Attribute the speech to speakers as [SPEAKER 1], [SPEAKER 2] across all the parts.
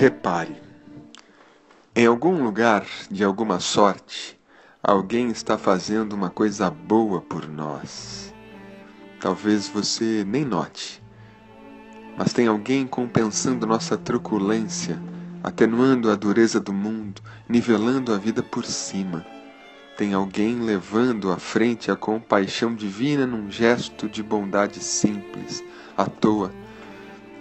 [SPEAKER 1] Repare, em algum lugar, de alguma sorte, alguém está fazendo uma coisa boa por nós. Talvez você nem note, mas tem alguém compensando nossa truculência, atenuando a dureza do mundo, nivelando a vida por cima. Tem alguém levando à frente a compaixão divina num gesto de bondade simples, à toa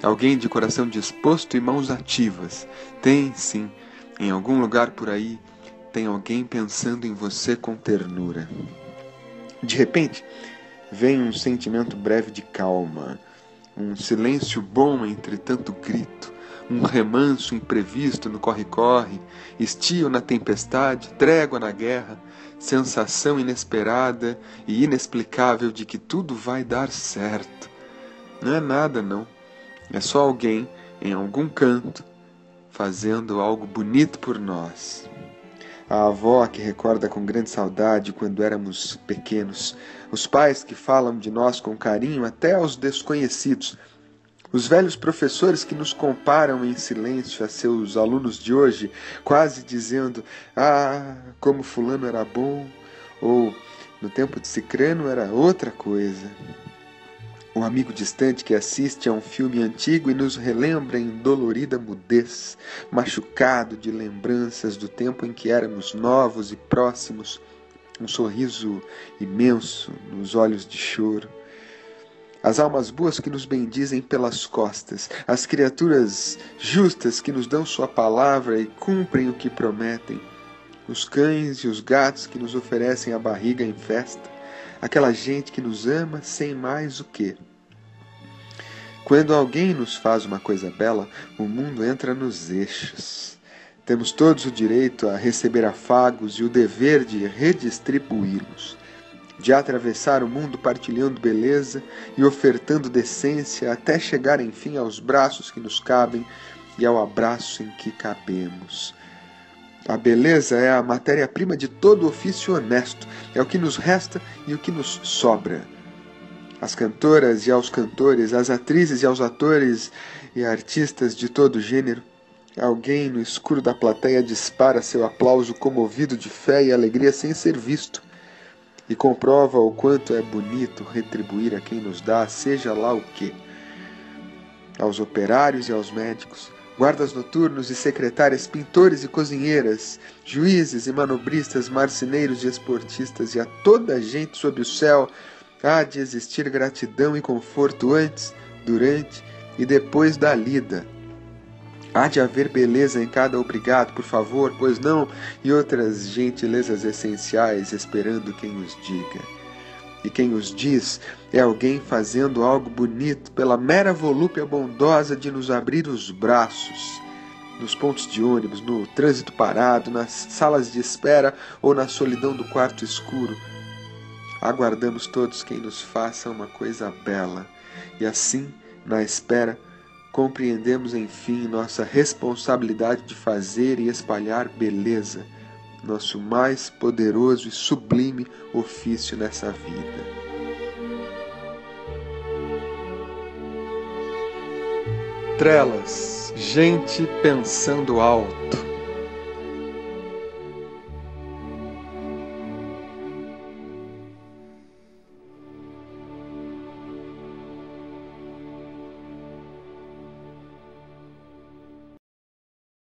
[SPEAKER 1] Alguém de coração disposto e mãos ativas. Tem, sim, em algum lugar por aí, tem alguém pensando em você com ternura. De repente, vem um sentimento breve de calma, um silêncio bom entre tanto grito, um remanso imprevisto no corre-corre, estio na tempestade, trégua na guerra, sensação inesperada e inexplicável de que tudo vai dar certo. Não é nada, não. É só alguém em algum canto fazendo algo bonito por nós. A avó que recorda com grande saudade quando éramos pequenos, os pais que falam de nós com carinho até aos desconhecidos, os velhos professores que nos comparam em silêncio a seus alunos de hoje, quase dizendo: Ah, como Fulano era bom, ou no tempo de Cicrano era outra coisa um amigo distante que assiste a um filme antigo e nos relembra em dolorida mudez, machucado de lembranças do tempo em que éramos novos e próximos, um sorriso imenso nos olhos de choro. As almas boas que nos bendizem pelas costas, as criaturas justas que nos dão Sua palavra e cumprem o que prometem, os cães e os gatos que nos oferecem a barriga em festa, aquela gente que nos ama sem mais o que. Quando alguém nos faz uma coisa bela, o mundo entra nos eixos. Temos todos o direito a receber afagos e o dever de redistribuí-los, de atravessar o mundo partilhando beleza e ofertando decência até chegar enfim aos braços que nos cabem e ao abraço em que cabemos. A beleza é a matéria-prima de todo ofício honesto, é o que nos resta e o que nos sobra. As cantoras e aos cantores, às atrizes e aos atores e artistas de todo gênero, alguém no escuro da plateia dispara seu aplauso comovido de fé e alegria sem ser visto e comprova o quanto é bonito retribuir a quem nos dá, seja lá o que. Aos operários e aos médicos, guardas noturnos e secretárias, pintores e cozinheiras, juízes e manobristas, marceneiros e esportistas, e a toda a gente sob o céu, há de existir gratidão e conforto antes, durante e depois da lida. Há de haver beleza em cada obrigado, por favor, pois não, e outras gentilezas essenciais esperando quem os diga e quem os diz é alguém fazendo algo bonito pela mera volúpia bondosa de nos abrir os braços. Nos pontos de ônibus, no trânsito parado, nas salas de espera ou na solidão do quarto escuro. Aguardamos todos quem nos faça uma coisa bela, e assim, na espera, compreendemos enfim nossa responsabilidade de fazer e espalhar beleza nosso mais poderoso e sublime ofício nessa vida. Trelas, gente pensando alto.